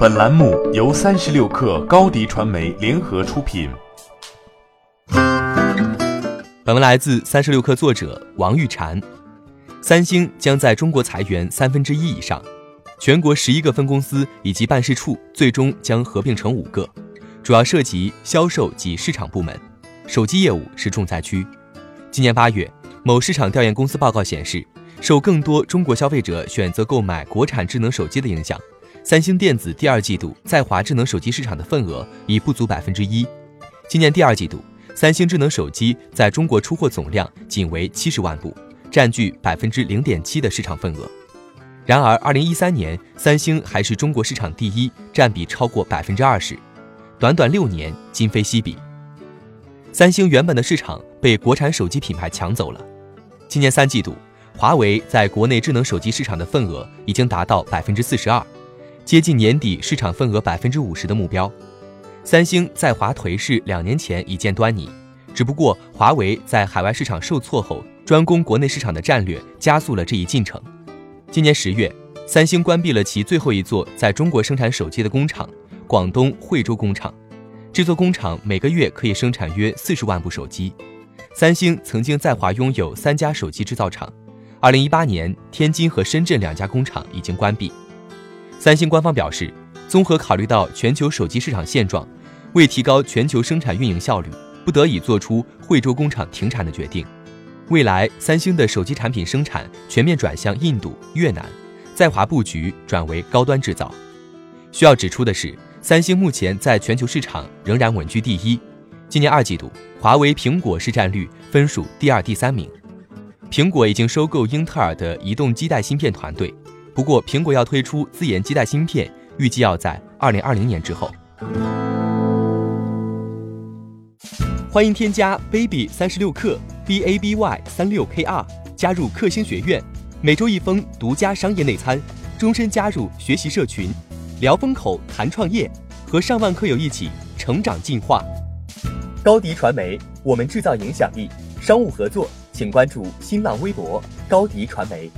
本栏目由三十六氪高低传媒联合出品。本文来自三十六氪作者王玉婵。三星将在中国裁员三分之一以上，全国十一个分公司以及办事处最终将合并成五个，主要涉及销售及市场部门，手机业务是重灾区。今年八月，某市场调研公司报告显示，受更多中国消费者选择购买国产智能手机的影响。三星电子第二季度在华智能手机市场的份额已不足百分之一。今年第二季度，三星智能手机在中国出货总量仅为七十万部，占据百分之零点七的市场份额。然而，二零一三年，三星还是中国市场第一，占比超过百分之二十。短短六年，今非昔比。三星原本的市场被国产手机品牌抢走了。今年三季度，华为在国内智能手机市场的份额已经达到百分之四十二。接近年底市场份额百分之五十的目标，三星在华颓势两年前已见端倪，只不过华为在海外市场受挫后，专攻国内市场的战略加速了这一进程。今年十月，三星关闭了其最后一座在中国生产手机的工厂——广东惠州工厂。这座工厂每个月可以生产约四十万部手机。三星曾经在华拥有三家手机制造厂，二零一八年，天津和深圳两家工厂已经关闭。三星官方表示，综合考虑到全球手机市场现状，为提高全球生产运营效率，不得已做出惠州工厂停产的决定。未来，三星的手机产品生产全面转向印度、越南，在华布局转为高端制造。需要指出的是，三星目前在全球市场仍然稳居第一。今年二季度，华为、苹果市占率分属第二、第三名。苹果已经收购英特尔的移动基带芯片团队。不过，苹果要推出自研基带芯片，预计要在二零二零年之后。欢迎添加 baby 三十六克 b a b y 三六 k r 加入克星学院，每周一封独家商业内参，终身加入学习社群，聊风口谈创业，和上万课友一起成长进化。高迪传媒，我们制造影响力。商务合作，请关注新浪微博高迪传媒。